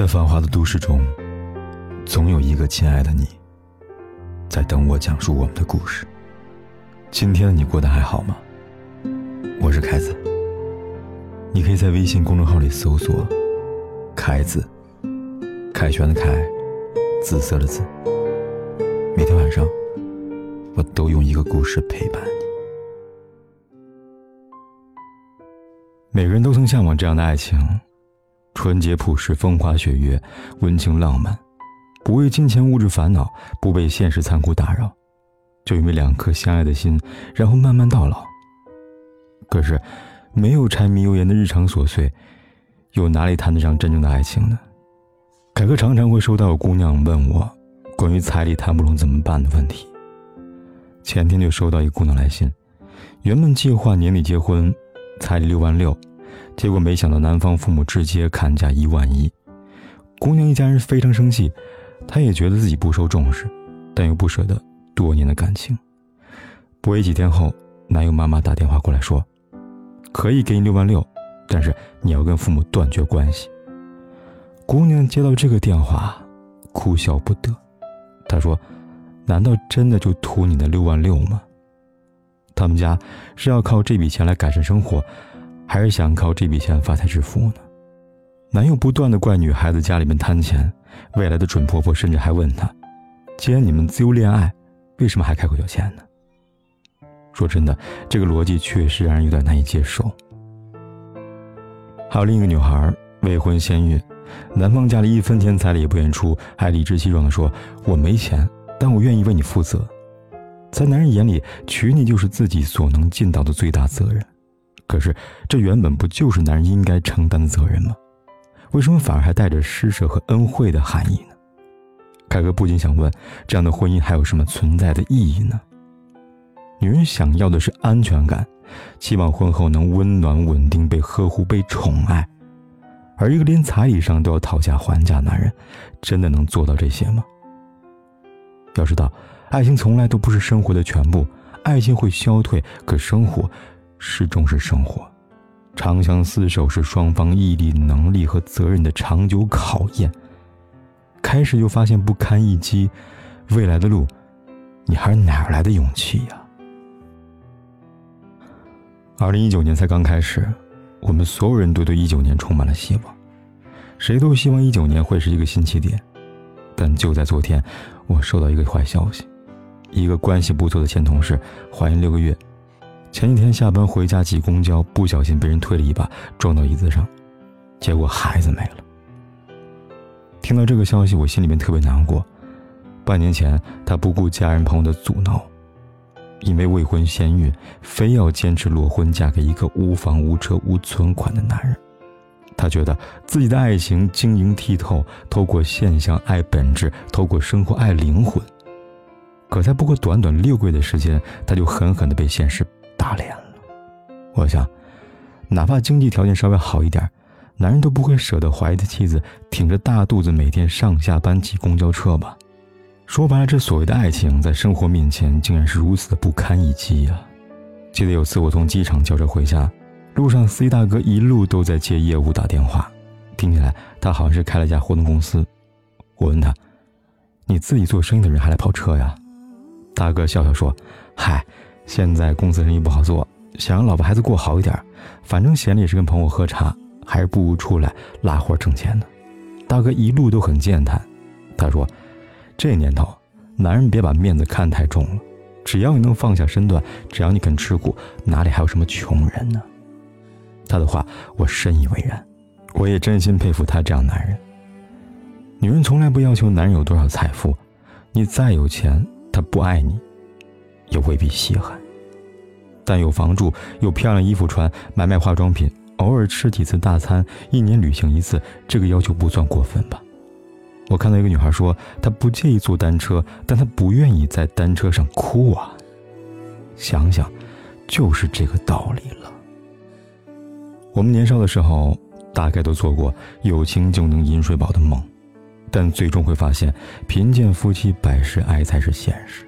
在繁华的都市中，总有一个亲爱的你，在等我讲述我们的故事。今天的你过得还好吗？我是凯子，你可以在微信公众号里搜索“凯子”，凯旋的凯，紫色的紫。每天晚上，我都用一个故事陪伴你。每个人都曾向往这样的爱情。纯洁朴实，风花雪月，温情浪漫，不为金钱物质烦恼，不被现实残酷打扰，就因为两颗相爱的心，然后慢慢到老。可是，没有柴米油盐的日常琐碎，又哪里谈得上真正的爱情呢？凯哥常常会收到有姑娘问我关于彩礼谈不拢怎么办的问题。前天就收到一姑娘来信，原本计划年底结婚，彩礼六万六。结果没想到男方父母直接砍价一万一，姑娘一家人非常生气，她也觉得自己不受重视，但又不舍得多年的感情。不为几天后，男友妈妈打电话过来说：“可以给你六万六，但是你要跟父母断绝关系。”姑娘接到这个电话，哭笑不得。她说：“难道真的就图你的六万六吗？他们家是要靠这笔钱来改善生活。”还是想靠这笔钱发财致富呢？男友不断的怪女孩子家里面贪钱，未来的准婆婆甚至还问他：“既然你们自由恋爱，为什么还开口要钱呢？”说真的，这个逻辑确实让人有点难以接受。还有另一个女孩未婚先孕，男方家里一分钱彩礼也不愿出，还理直气壮的说：“我没钱，但我愿意为你负责。”在男人眼里，娶你就是自己所能尽到的最大责任。可是，这原本不就是男人应该承担的责任吗？为什么反而还带着施舍和恩惠的含义呢？凯哥不禁想问：这样的婚姻还有什么存在的意义呢？女人想要的是安全感，希望婚后能温暖、稳定、被呵护、被宠爱。而一个连彩礼上都要讨价还价的男人，真的能做到这些吗？要知道，爱情从来都不是生活的全部，爱情会消退，可生活。始终是生活，长相厮守是双方毅力、能力和责任的长久考验。开始就发现不堪一击，未来的路，你还是哪来的勇气呀？二零一九年才刚开始，我们所有人都对一九年充满了希望，谁都希望一九年会是一个新起点。但就在昨天，我收到一个坏消息：一个关系不错的前同事怀孕六个月。前几天下班回家挤公交，不小心被人推了一把，撞到椅子上，结果孩子没了。听到这个消息，我心里面特别难过。半年前，她不顾家人朋友的阻挠，因为未婚先孕，非要坚持裸婚，嫁给一个无房无车无存款的男人。她觉得自己的爱情晶莹剔透，透过现象爱本质，透过生活爱灵魂。可才不过短短六个月的时间，她就狠狠的被现实。打脸了，我想，哪怕经济条件稍微好一点，男人都不会舍得怀疑的妻子挺着大肚子每天上下班挤公交车吧？说白了，这所谓的爱情，在生活面前竟然是如此的不堪一击呀！记得有次我从机场叫车回家，路上 C 大哥一路都在接业务打电话，听起来他好像是开了家活动公司。我问他：“你自己做生意的人还来跑车呀？”大哥笑笑说：“嗨。”现在公司生意不好做，想让老婆孩子过好一点，反正闲着也是跟朋友喝茶，还是不如出来拉活挣钱呢。大哥一路都很健谈，他说：“这年头，男人别把面子看太重了，只要你能放下身段，只要你肯吃苦，哪里还有什么穷人呢？”他的话我深以为然，我也真心佩服他这样男人。女人从来不要求男人有多少财富，你再有钱，他不爱你。也未必稀罕，但有房住、有漂亮衣服穿、买买化妆品、偶尔吃几次大餐、一年旅行一次，这个要求不算过分吧？我看到一个女孩说，她不介意坐单车，但她不愿意在单车上哭啊。想想，就是这个道理了。我们年少的时候，大概都做过有情就能饮水饱的梦，但最终会发现，贫贱夫妻百事哀才是现实。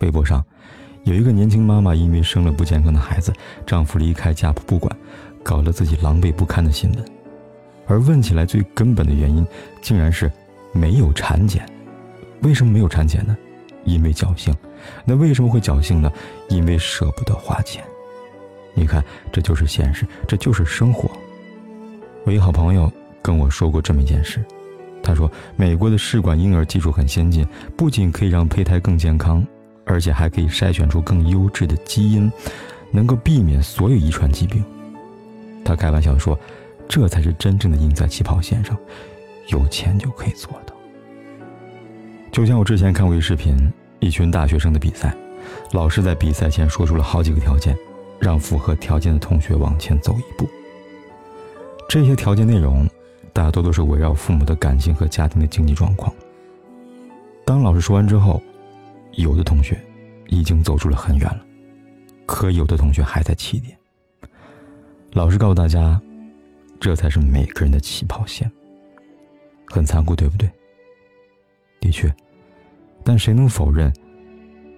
微博上，有一个年轻妈妈因为生了不健康的孩子，丈夫离开家不不管，搞得自己狼狈不堪的新闻。而问起来最根本的原因，竟然是没有产检。为什么没有产检呢？因为侥幸。那为什么会侥幸呢？因为舍不得花钱。你看，这就是现实，这就是生活。我一好朋友跟我说过这么一件事，他说，美国的试管婴儿技术很先进，不仅可以让胚胎更健康，而且还可以筛选出更优质的基因，能够避免所有遗传疾病。他开玩笑说，这才是真正的赢在起跑线上，有钱就可以做到。就像我之前看过一视频，一群大学生的比赛，老师在比赛前说出了好几个条件。让符合条件的同学往前走一步。这些条件内容大多都是围绕父母的感情和家庭的经济状况。当老师说完之后，有的同学已经走出了很远了，可有的同学还在起点。老师告诉大家，这才是每个人的起跑线。很残酷，对不对？的确，但谁能否认？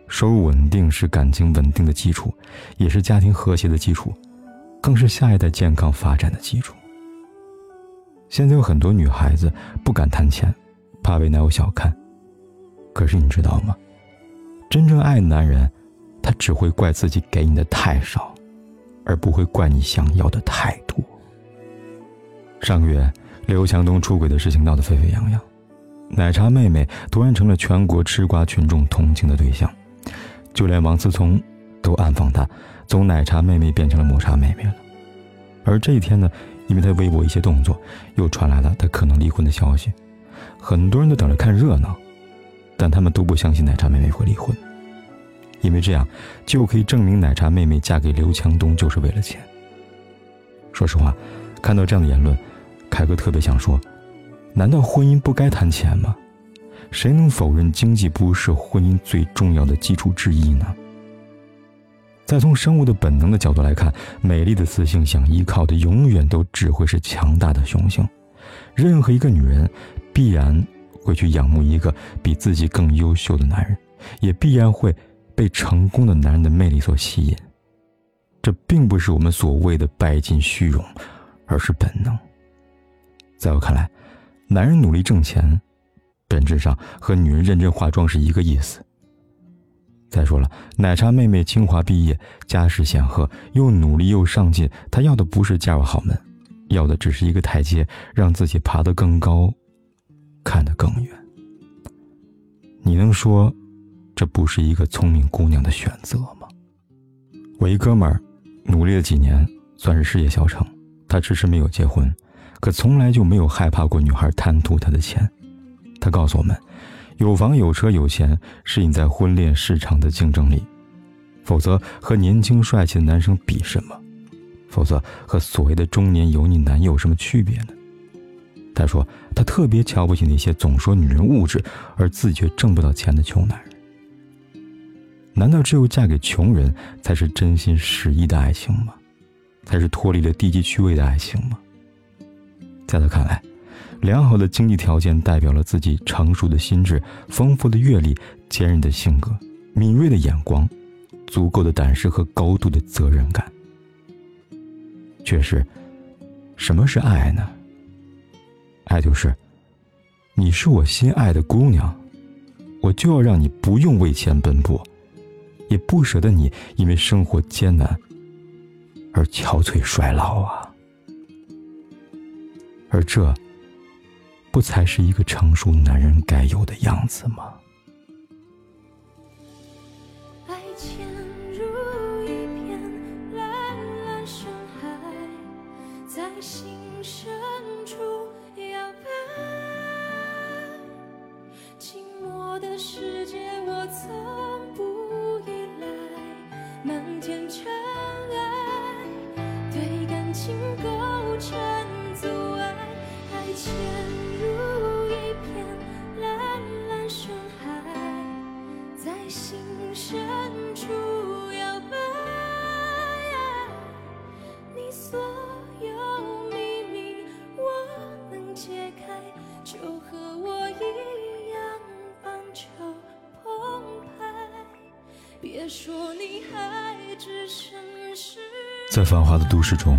收入稳定是感情稳定的基础，也是家庭和谐的基础，更是下一代健康发展的基础。现在有很多女孩子不敢谈钱，怕被男友小看。可是你知道吗？真正爱男人，他只会怪自己给你的太少，而不会怪你想要的太多。上个月，刘强东出轨的事情闹得沸沸扬扬，奶茶妹妹突然成了全国吃瓜群众同情的对象。就连王思聪都暗讽他从奶茶妹妹变成了抹茶妹妹了。而这一天呢，因为他微博一些动作，又传来了他可能离婚的消息。很多人都等着看热闹，但他们都不相信奶茶妹妹会离婚，因为这样就可以证明奶茶妹妹嫁给刘强东就是为了钱。说实话，看到这样的言论，凯哥特别想说：难道婚姻不该谈钱吗？谁能否认经济不是婚姻最重要的基础之一呢？再从生物的本能的角度来看，美丽的雌性想依靠的永远都只会是强大的雄性。任何一个女人，必然会去仰慕一个比自己更优秀的男人，也必然会被成功的男人的魅力所吸引。这并不是我们所谓的拜金虚荣，而是本能。在我看来，男人努力挣钱。本质上和女人认真化妆是一个意思。再说了，奶茶妹妹清华毕业，家世显赫，又努力又上进，她要的不是嫁入豪门，要的只是一个台阶，让自己爬得更高，看得更远。你能说，这不是一个聪明姑娘的选择吗？我一哥们儿，努力了几年，算是事业小成，他迟迟没有结婚，可从来就没有害怕过女孩贪图他的钱。他告诉我们，有房有车有钱是你在婚恋市场的竞争力，否则和年轻帅气的男生比什么？否则和所谓的中年油腻男有什么区别呢？他说他特别瞧不起那些总说女人物质而自己却挣不到钱的穷男人。难道只有嫁给穷人才是真心实意的爱情吗？才是脱离了低级趣味的爱情吗？在他看来。良好的经济条件代表了自己成熟的心智、丰富的阅历、坚韧的性格、敏锐的眼光、足够的胆识和高度的责任感。确实，什么是爱呢？爱就是，你是我心爱的姑娘，我就要让你不用为钱奔波，也不舍得你因为生活艰难而憔悴衰老啊。而这。不才是一个成熟男人该有的样子吗？寂寞的世界，我走情构成阻碍，爱潜入一片蓝蓝深海，在心深处摇摆。你所有秘密我能解开，就和我一样放手澎湃。别说你还置身事外，在繁华的都市中。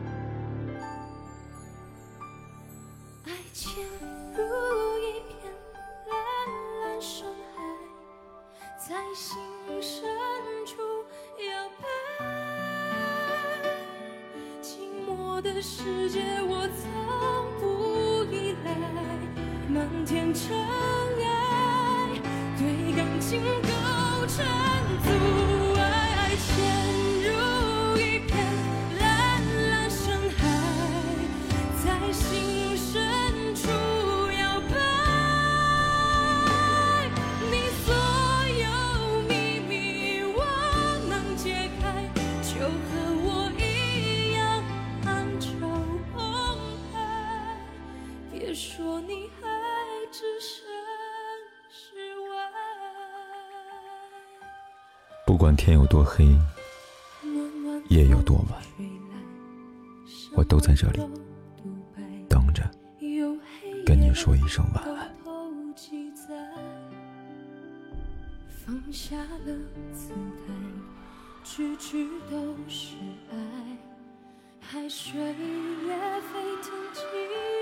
在心深处摇摆寂寞的世界，我从不依赖，漫天尘埃，对感情够称足。不管天有多黑，夜有多晚，我都在这里等着，跟你说一声晚安。放下了姿态，句句都是爱，海水也沸腾起。